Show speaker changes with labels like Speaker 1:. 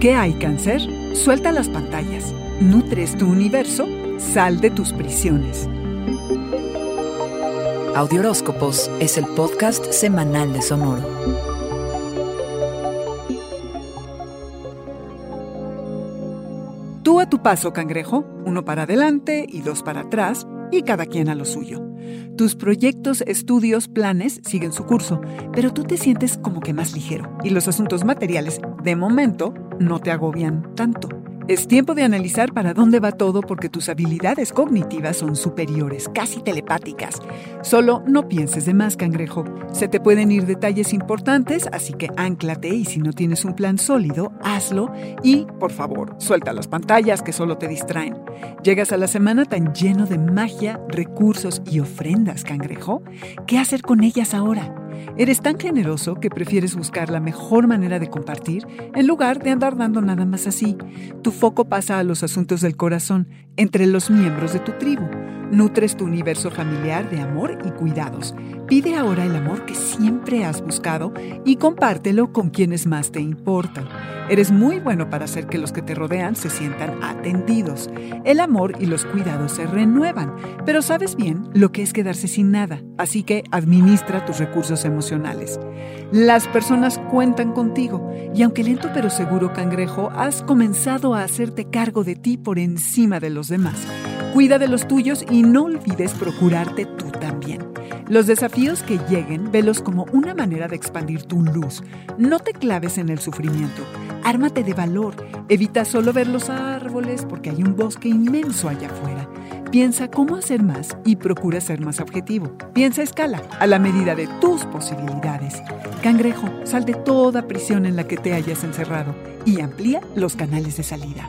Speaker 1: ¿Qué hay cáncer? Suelta las pantallas. Nutres tu universo. Sal de tus prisiones.
Speaker 2: Audioróscopos es el podcast semanal de Sonoro.
Speaker 1: Tú a tu paso, cangrejo, uno para adelante y dos para atrás, y cada quien a lo suyo. Tus proyectos, estudios, planes siguen su curso, pero tú te sientes como que más ligero y los asuntos materiales, de momento, no te agobian tanto. Es tiempo de analizar para dónde va todo porque tus habilidades cognitivas son superiores, casi telepáticas. Solo no pienses de más, cangrejo. Se te pueden ir detalles importantes, así que anclate y si no tienes un plan sólido, hazlo y, por favor, suelta las pantallas que solo te distraen. Llegas a la semana tan lleno de magia, recursos y ofrendas, cangrejo. ¿Qué hacer con ellas ahora? Eres tan generoso que prefieres buscar la mejor manera de compartir en lugar de andar dando nada más así. Tu foco pasa a los asuntos del corazón entre los miembros de tu tribu. Nutres tu universo familiar de amor y cuidados. Pide ahora el amor que siempre has buscado y compártelo con quienes más te importan. Eres muy bueno para hacer que los que te rodean se sientan atendidos. El amor y los cuidados se renuevan, pero sabes bien lo que es quedarse sin nada, así que administra tus recursos emocionales. Las personas cuentan contigo y aunque lento pero seguro cangrejo, has comenzado a hacerte cargo de ti por encima de los demás. Cuida de los tuyos y no olvides procurarte tú también. Los desafíos que lleguen, velos como una manera de expandir tu luz. No te claves en el sufrimiento. Ármate de valor. Evita solo ver los árboles porque hay un bosque inmenso allá afuera. Piensa cómo hacer más y procura ser más objetivo. Piensa escala, a la medida de tus posibilidades. Cangrejo, sal de toda prisión en la que te hayas encerrado y amplía los canales de salida.